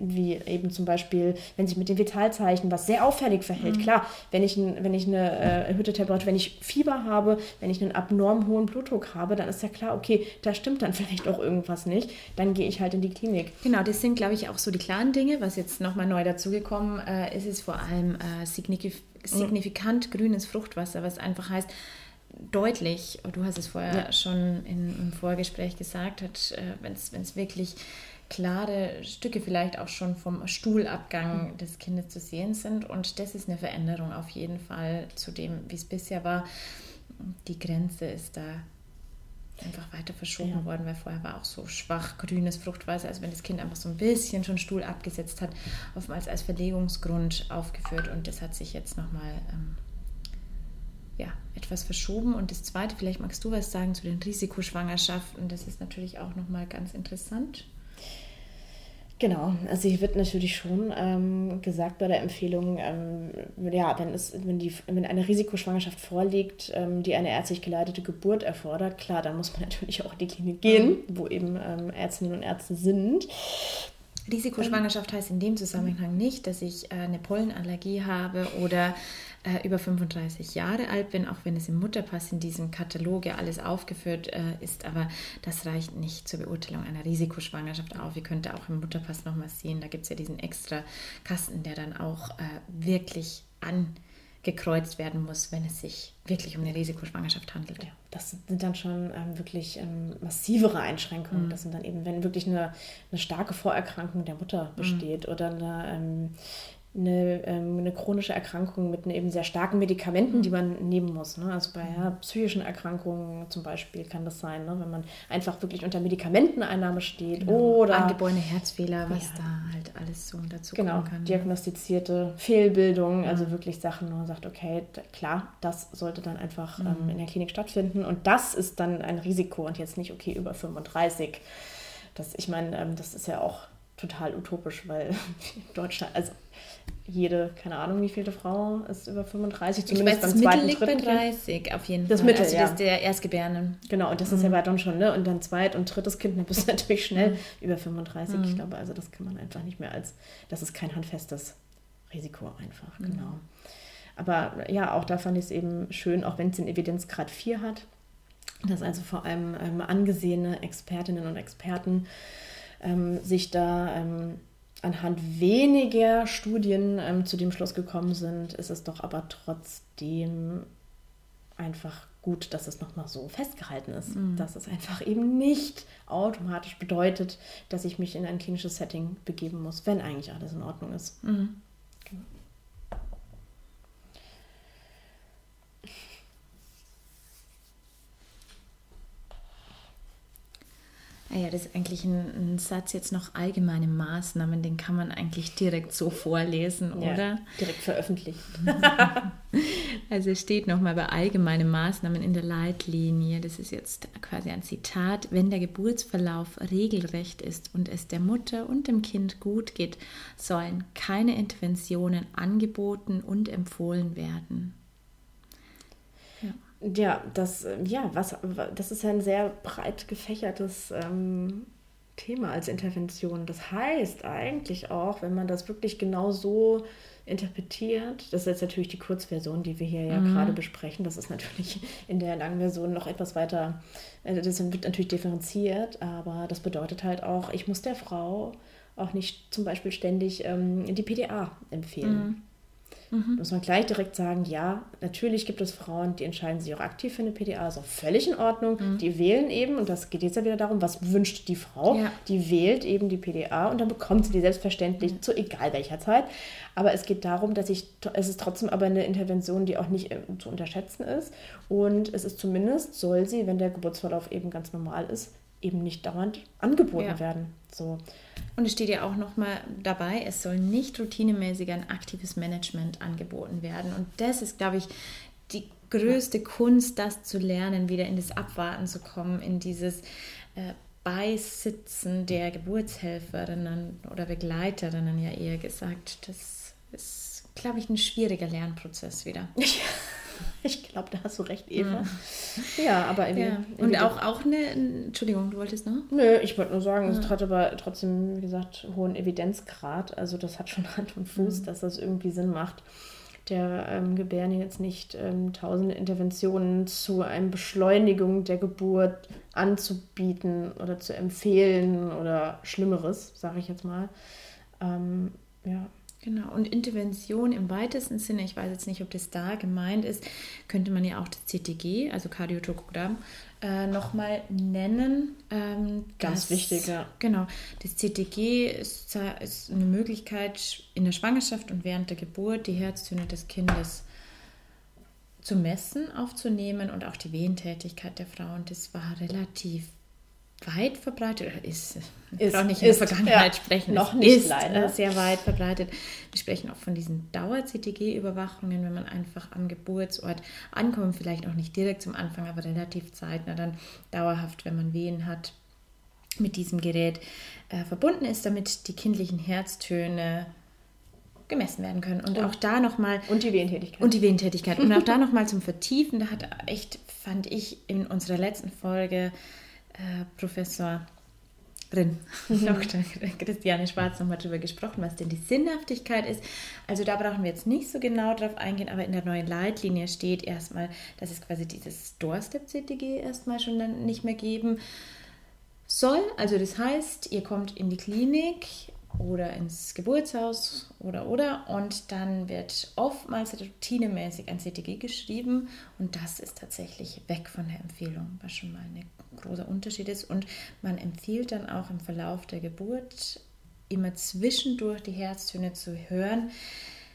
wie eben zum Beispiel, wenn sich mit den Vitalzeichen was sehr auffällig verhält. Mhm. Klar, wenn ich, ein, wenn ich eine äh, erhöhte Temperatur, wenn ich Fieber habe, wenn ich einen abnorm hohen Blutdruck habe, dann ist ja klar, okay, da stimmt dann <laughs> vielleicht auch irgendwas nicht. Dann gehe ich halt in die Klinik. Genau, das sind, glaube ich, auch so die klaren Dinge. Was jetzt nochmal neu dazugekommen äh, ist, ist vor allem äh, signif signifikant mhm. grünes Fruchtwasser, was einfach heißt, deutlich, du hast es vorher ja. schon in, im Vorgespräch gesagt, äh, wenn es wirklich klare Stücke vielleicht auch schon vom Stuhlabgang des Kindes zu sehen sind. Und das ist eine Veränderung auf jeden Fall zu dem, wie es bisher war. Die Grenze ist da einfach weiter verschoben ja. worden, weil vorher war auch so schwach grünes Fruchtwasser, also wenn das Kind einfach so ein bisschen schon Stuhl abgesetzt hat, oftmals als Verlegungsgrund aufgeführt und das hat sich jetzt nochmal ähm, ja, etwas verschoben. Und das Zweite, vielleicht magst du was sagen zu den Risikoschwangerschaften, das ist natürlich auch nochmal ganz interessant. Genau, also hier wird natürlich schon ähm, gesagt bei der Empfehlung, ähm, ja, wenn, es, wenn, die, wenn eine Risikoschwangerschaft vorliegt, ähm, die eine ärztlich geleitete Geburt erfordert, klar, dann muss man <laughs> natürlich auch in die Klinik gehen, mhm. wo eben ähm, Ärztinnen und Ärzte sind. Risikoschwangerschaft heißt in dem Zusammenhang nicht, dass ich äh, eine Pollenallergie habe oder äh, über 35 Jahre alt bin, auch wenn es im Mutterpass in diesem Katalog ja alles aufgeführt äh, ist. Aber das reicht nicht zur Beurteilung einer Risikoschwangerschaft auf. Ihr könnt auch im Mutterpass nochmal sehen, da gibt es ja diesen extra Kasten, der dann auch wirklich an gekreuzt werden muss, wenn es sich wirklich um eine Risikoschwangerschaft handelt. Ja, das sind dann schon ähm, wirklich ähm, massivere Einschränkungen. Mhm. Das sind dann eben, wenn wirklich eine, eine starke Vorerkrankung der Mutter besteht mhm. oder eine, ähm, eine, ähm, eine chronische Erkrankung mit eben sehr starken Medikamenten, die man nehmen muss. Ne? Also bei ja, psychischen Erkrankungen zum Beispiel kann das sein, ne? wenn man einfach wirklich unter Medikamenteneinnahme steht genau. oder angeborene Herzfehler, was ja. da halt alles so dazu genau, kommen kann. Diagnostizierte Fehlbildung, ja. also wirklich Sachen, wo man sagt, okay, klar, das sollte dann einfach mhm. ähm, in der Klinik stattfinden und das ist dann ein Risiko und jetzt nicht, okay, über 35. Das, ich meine, ähm, das ist ja auch total utopisch, weil <laughs> Deutschland, also jede, keine Ahnung, wie viele Frau ist über 35, zumindest ich weiß, beim zweiten, Mittel liegt bei 30 auf jeden das Fall. Mittel, also ja. das ist der Erstgebärenden. Genau, und das mhm. ist ja bei dann schon, ne? Und dann zweit- und drittes Kind, dann bist du <laughs> natürlich schnell mhm. über 35. Mhm. Ich glaube, also das kann man einfach nicht mehr als, das ist kein handfestes Risiko einfach, mhm. genau. Aber ja, auch da fand ich es eben schön, auch wenn es den Evidenzgrad 4 hat, dass also vor allem ähm, angesehene Expertinnen und Experten ähm, sich da ähm, anhand weniger Studien ähm, zu dem Schluss gekommen sind, ist es doch aber trotzdem einfach gut, dass es nochmal so festgehalten ist, mhm. dass es einfach eben nicht automatisch bedeutet, dass ich mich in ein klinisches Setting begeben muss, wenn eigentlich alles in Ordnung ist. Mhm. Ja, das ist eigentlich ein, ein, Satz jetzt noch allgemeine Maßnahmen, den kann man eigentlich direkt so vorlesen, ja, oder? Direkt veröffentlicht. <laughs> also es steht nochmal bei allgemeinen Maßnahmen in der Leitlinie, das ist jetzt quasi ein Zitat, wenn der Geburtsverlauf regelrecht ist und es der Mutter und dem Kind gut geht, sollen keine Interventionen angeboten und empfohlen werden. Ja, das, äh, ja, was, das ist ja ein sehr breit gefächertes ähm, Thema als Intervention. Das heißt eigentlich auch, wenn man das wirklich genau so interpretiert, das ist jetzt natürlich die Kurzversion, die wir hier ja mhm. gerade besprechen, das ist natürlich in der langen Version noch etwas weiter, äh, das wird natürlich differenziert, aber das bedeutet halt auch, ich muss der Frau auch nicht zum Beispiel ständig ähm, die PDA empfehlen. Mhm. Mhm. Muss man gleich direkt sagen, ja, natürlich gibt es Frauen, die entscheiden sich auch aktiv für eine PDA, ist auch völlig in Ordnung. Mhm. Die wählen eben, und das geht jetzt ja wieder darum, was wünscht die Frau? Ja. Die wählt eben die PDA und dann bekommt sie die selbstverständlich mhm. zu egal welcher Zeit. Aber es geht darum, dass ich, es ist trotzdem aber eine Intervention, die auch nicht äh, zu unterschätzen ist. Und es ist zumindest, soll sie, wenn der Geburtsverlauf eben ganz normal ist, eben nicht dauernd angeboten ja. werden. So. Und es steht ja auch nochmal dabei, es soll nicht routinemäßig ein aktives Management angeboten werden. Und das ist, glaube ich, die größte. Kunst, das zu lernen, wieder in das Abwarten zu kommen, in dieses äh, Beisitzen der Geburtshelferinnen oder Begleiterinnen ja eher gesagt. Das ist, glaube ich, ein schwieriger Lernprozess wieder. <laughs> <laughs> Ich glaube, da hast du recht, Eva. Ja, ja aber irgendwie, ja. Und auch, auch eine, Entschuldigung, du wolltest noch? Nö, ich wollte nur sagen, ja. es hat aber trotzdem, wie gesagt, hohen Evidenzgrad. Also das hat schon <laughs> Hand und Fuß, mhm. dass das irgendwie Sinn macht, der ähm, Gebärden jetzt nicht ähm, tausende Interventionen zu einer Beschleunigung der Geburt anzubieten oder zu empfehlen oder Schlimmeres, sage ich jetzt mal. Ähm, ja. Genau, und Intervention im weitesten Sinne, ich weiß jetzt nicht, ob das da gemeint ist, könnte man ja auch das CTG, also Kardiotokogramm, äh, nochmal nennen. Ähm, Ganz das, wichtig, ja. Genau, das CTG ist, ist eine Möglichkeit, in der Schwangerschaft und während der Geburt die Herztöne des Kindes zu messen, aufzunehmen und auch die Wehentätigkeit der Frau. Und das war relativ weit verbreitet oder ist, ist auch nicht in ist, der Vergangenheit ja, sprechen. Noch nicht ist leider. sehr weit verbreitet. Wir sprechen auch von diesen Dauer-CTG-Überwachungen, wenn man einfach am Geburtsort ankommt, vielleicht auch nicht direkt zum Anfang, aber relativ zeitnah dann dauerhaft, wenn man Wehen hat, mit diesem Gerät äh, verbunden ist, damit die kindlichen Herztöne gemessen werden können. Und, und auch da nochmal. Und die Wehentätigkeit. Und die Wehentätigkeit. und auch da <laughs> nochmal zum Vertiefen, da hat echt, fand ich in unserer letzten Folge äh, Professorin mhm. <laughs> Dr. Christiane Schwarz nochmal darüber gesprochen, was denn die Sinnhaftigkeit ist. Also da brauchen wir jetzt nicht so genau drauf eingehen, aber in der neuen Leitlinie steht erstmal, dass es quasi dieses Doorstep-CTG erstmal schon dann nicht mehr geben soll. Also das heißt, ihr kommt in die Klinik, oder ins Geburtshaus oder oder und dann wird oftmals routinemäßig ein CTG geschrieben und das ist tatsächlich weg von der Empfehlung, was schon mal ein großer Unterschied ist und man empfiehlt dann auch im Verlauf der Geburt immer zwischendurch die Herztöne zu hören.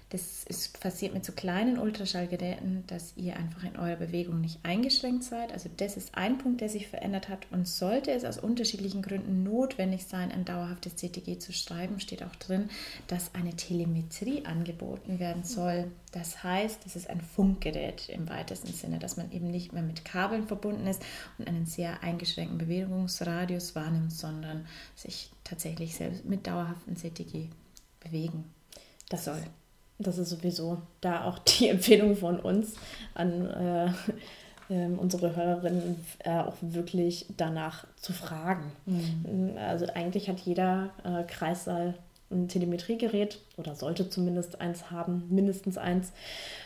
Das ist passiert mit so kleinen Ultraschallgeräten, dass ihr einfach in eurer Bewegung nicht eingeschränkt seid. Also das ist ein Punkt, der sich verändert hat. Und sollte es aus unterschiedlichen Gründen notwendig sein, ein dauerhaftes CTG zu schreiben, steht auch drin, dass eine Telemetrie angeboten werden soll. Das heißt, es ist ein Funkgerät im weitesten Sinne, dass man eben nicht mehr mit Kabeln verbunden ist und einen sehr eingeschränkten Bewegungsradius wahrnimmt, sondern sich tatsächlich selbst mit dauerhaftem CTG bewegen das soll. Das ist sowieso da auch die <laughs> Empfehlung von uns an äh, äh, unsere Hörerinnen, äh, auch wirklich danach zu fragen. Mhm. Also eigentlich hat jeder äh, Kreissaal ein Telemetriegerät oder sollte zumindest eins haben, mindestens eins,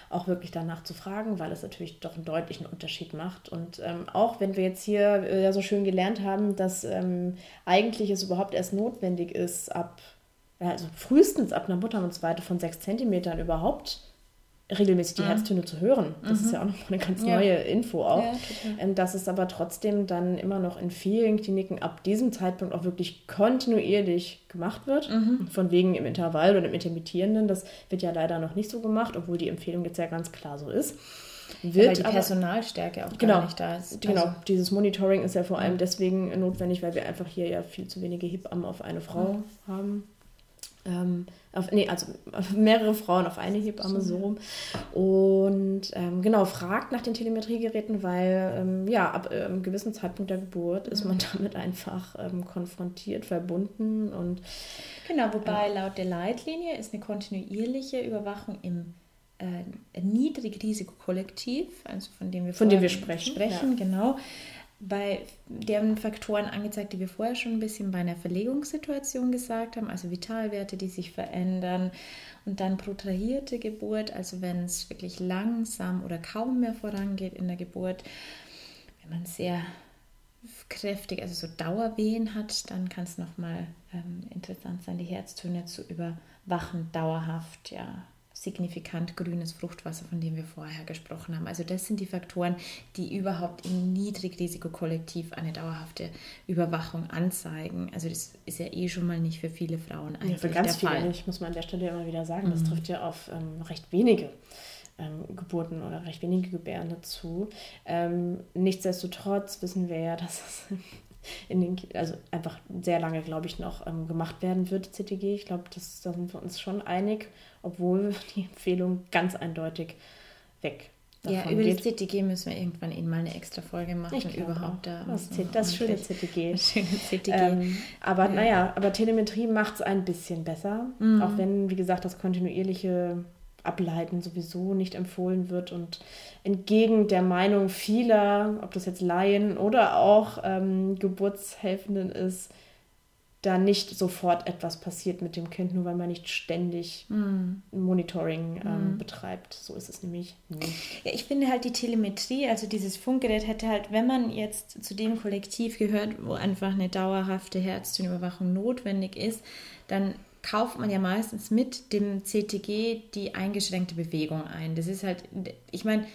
auch wirklich danach zu fragen, weil es natürlich doch einen deutlichen Unterschied macht. Und ähm, auch wenn wir jetzt hier äh, ja so schön gelernt haben, dass ähm, eigentlich es überhaupt erst notwendig ist, ab also frühestens ab einer Muttermundsweite von sechs Zentimetern überhaupt regelmäßig die mhm. Herztöne zu hören. Das mhm. ist ja auch noch eine ganz ja. neue Info auch. Ja, ähm, dass es aber trotzdem dann immer noch in vielen Kliniken ab diesem Zeitpunkt auch wirklich kontinuierlich gemacht wird. Mhm. Von wegen im Intervall oder im Intermittierenden. Das wird ja leider noch nicht so gemacht, obwohl die Empfehlung jetzt ja ganz klar so ist. Wird weil die aber, Personalstärke auch genau, gar nicht da ist. Genau, also. dieses Monitoring ist ja vor allem deswegen notwendig, weil wir einfach hier ja viel zu wenige Hebammen auf eine Frau haben ähm, auf, nee, also <laughs> mehrere Frauen auf eine Hebamme so rum. Und ähm, genau, fragt nach den Telemetriegeräten, weil ähm, ja, ab äh, einem gewissen Zeitpunkt der Geburt ist man damit einfach ähm, konfrontiert, verbunden und Genau, wobei äh, laut der Leitlinie ist eine kontinuierliche Überwachung im äh, Niedrigrisikokollektiv, also von dem wir, von dem wir sprechen, sprechen ja. genau bei den Faktoren angezeigt, die wir vorher schon ein bisschen bei einer Verlegungssituation gesagt haben, also Vitalwerte, die sich verändern und dann protrahierte Geburt, also wenn es wirklich langsam oder kaum mehr vorangeht in der Geburt, wenn man sehr kräftig, also so Dauerwehen hat, dann kann es nochmal ähm, interessant sein, die Herztöne zu überwachen, dauerhaft, ja, signifikant grünes Fruchtwasser, von dem wir vorher gesprochen haben. Also das sind die Faktoren, die überhaupt im Niedrigrisikokollektiv eine dauerhafte Überwachung anzeigen. Also das ist ja eh schon mal nicht für viele Frauen eigentlich ja, für ganz der viele Fall. nicht, muss man an der Stelle immer wieder sagen. Das mhm. trifft ja auf ähm, recht wenige ähm, Geburten oder recht wenige Gebärende zu. Ähm, nichtsdestotrotz wissen wir ja, dass es <laughs> in den, also einfach sehr lange, glaube ich, noch ähm, gemacht werden wird, CTG. Ich glaube, da sind wir uns schon einig, obwohl <laughs> die Empfehlung ganz eindeutig weg ja, über geht. das CTG müssen wir irgendwann eben mal eine extra Folge machen. Ich überhaupt da. Das, <laughs> das schöne CTG. Das schöne CTG. Ähm, aber ja. naja, aber Telemetrie macht es ein bisschen besser. Mhm. Auch wenn, wie gesagt, das kontinuierliche Ableiten sowieso nicht empfohlen wird und entgegen der Meinung vieler, ob das jetzt Laien oder auch ähm, Geburtshelfenden ist, da nicht sofort etwas passiert mit dem Kind, nur weil man nicht ständig mm. Monitoring ähm, mm. betreibt. So ist es nämlich nicht. Ja, ich finde halt die Telemetrie, also dieses Funkgerät hätte halt, wenn man jetzt zu dem Kollektiv gehört, wo einfach eine dauerhafte Herztönüberwachung notwendig ist, dann kauft man ja meistens mit dem CTG die eingeschränkte Bewegung ein. Das ist halt, ich meine,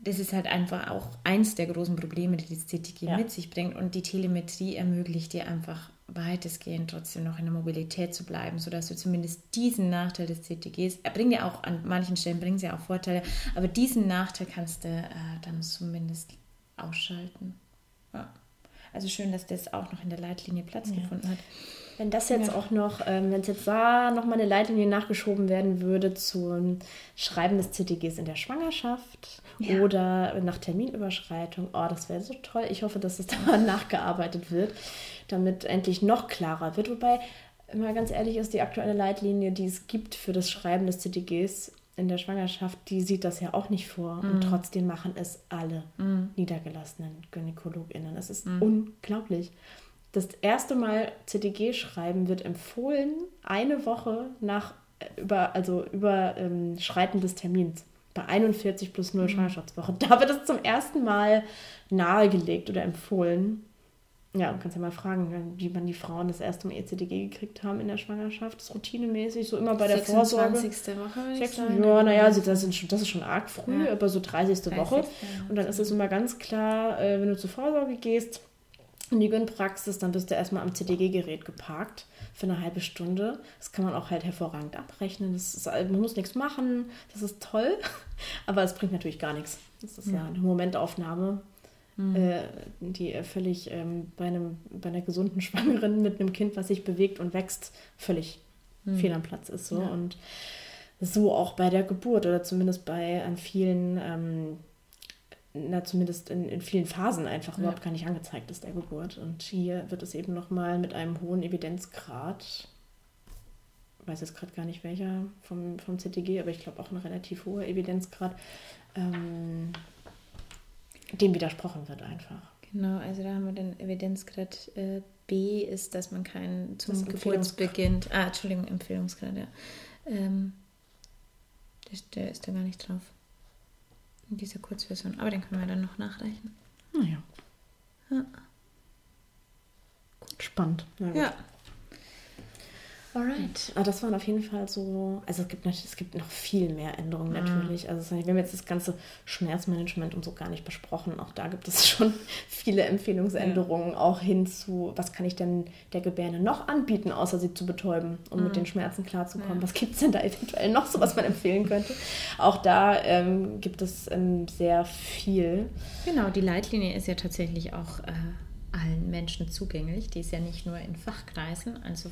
das ist halt einfach auch eins der großen Probleme, die das CTG ja. mit sich bringt. Und die Telemetrie ermöglicht dir einfach weitestgehend trotzdem noch in der Mobilität zu bleiben, sodass du zumindest diesen Nachteil des CTGs, er bringt ja auch an manchen Stellen bringt ja auch Vorteile, aber diesen Nachteil kannst du äh, dann zumindest ausschalten. Ja. Also schön, dass das auch noch in der Leitlinie Platz ja. gefunden hat. Wenn das jetzt ja. auch noch, ähm, wenn es jetzt da noch mal eine Leitlinie nachgeschoben werden würde zum Schreiben des CTGs in der Schwangerschaft ja. oder nach Terminüberschreitung, oh, das wäre so toll. Ich hoffe, dass es <laughs> da nachgearbeitet wird, damit endlich noch klarer wird. Wobei, mal ganz ehrlich ist, die aktuelle Leitlinie, die es gibt für das Schreiben des CTGs in der Schwangerschaft, die sieht das ja auch nicht vor. Mm. Und trotzdem machen es alle mm. niedergelassenen GynäkologInnen. Es ist mm. unglaublich das erste Mal CTG schreiben wird empfohlen, eine Woche nach äh, über, also Überschreiten ähm, des Termins. Bei 41 plus 0 mhm. Schwangerschaftswoche. Da wird es zum ersten Mal nahegelegt oder empfohlen. Ja, du kannst ja mal fragen, wie man die Frauen das erste Mal ECDG gekriegt haben in der Schwangerschaft. Das ist routinemäßig, so immer bei der 26. Vorsorge. 26. Woche, würde ich sagen. Ja, naja, das, ist schon, das ist schon arg früh, ja. aber so 30. 30. Woche. Und dann ist es immer ganz klar, äh, wenn du zur Vorsorge gehst, in die Gyn-Praxis, dann bist du erstmal am CTG-Gerät geparkt für eine halbe Stunde. Das kann man auch halt hervorragend abrechnen. Das ist, man muss nichts machen, das ist toll, <laughs> aber es bringt natürlich gar nichts. Das ist ja, ja eine Momentaufnahme, mhm. äh, die völlig ähm, bei, einem, bei einer gesunden <laughs> Schwangeren mit einem Kind, was sich bewegt und wächst, völlig mhm. fehl am Platz ist. So. Ja. Und so auch bei der Geburt oder zumindest bei an vielen ähm, na, zumindest in, in vielen Phasen einfach ja. überhaupt gar nicht angezeigt ist der Geburt. Und hier wird es eben nochmal mit einem hohen Evidenzgrad, weiß jetzt gerade gar nicht welcher vom, vom CTG, aber ich glaube auch ein relativ hoher Evidenzgrad, ähm, dem widersprochen wird einfach. Genau, also da haben wir den Evidenzgrad äh, B ist, dass man keinen zum Geburtsbeginn, ah, Entschuldigung, Empfehlungsgrad, ja. Ähm, der, der ist da gar nicht drauf in dieser Kurzversion. Aber den können wir dann noch nachreichen. Naja. Ja. Spannend. Ja. Alright. Aber das waren auf jeden Fall so, also es gibt, es gibt noch viel mehr Änderungen mhm. natürlich. Also wir haben jetzt das ganze Schmerzmanagement und so gar nicht besprochen. Auch da gibt es <laughs> schon viele Empfehlungsänderungen, ja. auch hin zu, was kann ich denn der Gebärde noch anbieten, außer sie zu betäuben, um mhm. mit den Schmerzen klarzukommen. Ja. Was gibt es denn da eventuell noch so, was man empfehlen könnte? Auch da ähm, gibt es ähm, sehr viel. Genau, die Leitlinie ist ja tatsächlich auch äh, allen Menschen zugänglich. Die ist ja nicht nur in Fachkreisen, also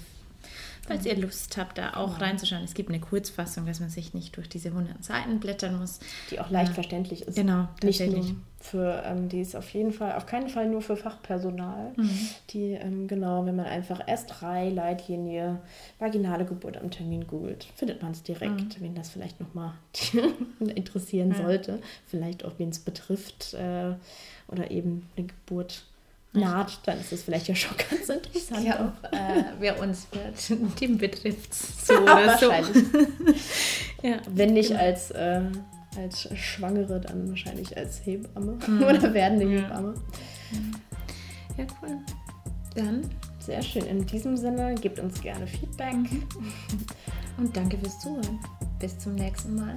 falls ihr Lust habt, da auch ja. reinzuschauen. Es gibt eine Kurzfassung, dass man sich nicht durch diese 100 Seiten blättern muss. Die auch leicht äh, verständlich ist. Genau, nicht nur für, ähm, die ist auf jeden Fall, auf keinen Fall nur für Fachpersonal. Mhm. Die, ähm, genau, wenn man einfach S3, Leitlinie, vaginale Geburt am Termin googelt, findet man es direkt, mhm. wen das vielleicht nochmal <laughs> interessieren ja. sollte. Vielleicht auch, wen es betrifft äh, oder eben eine Geburt naht, dann ist es vielleicht ja schon <laughs> ganz interessant. Ja, äh, wer uns wird, <laughs> dem betrifft es so <laughs> oder so. ja, Wenn nicht genau. als, äh, als Schwangere, dann wahrscheinlich als Hebamme mhm. oder werdende ja. Hebamme. Ja, cool. Dann. Sehr schön. In diesem Sinne, gebt uns gerne Feedback. Mhm. Und danke fürs Zuhören. Bis zum nächsten Mal.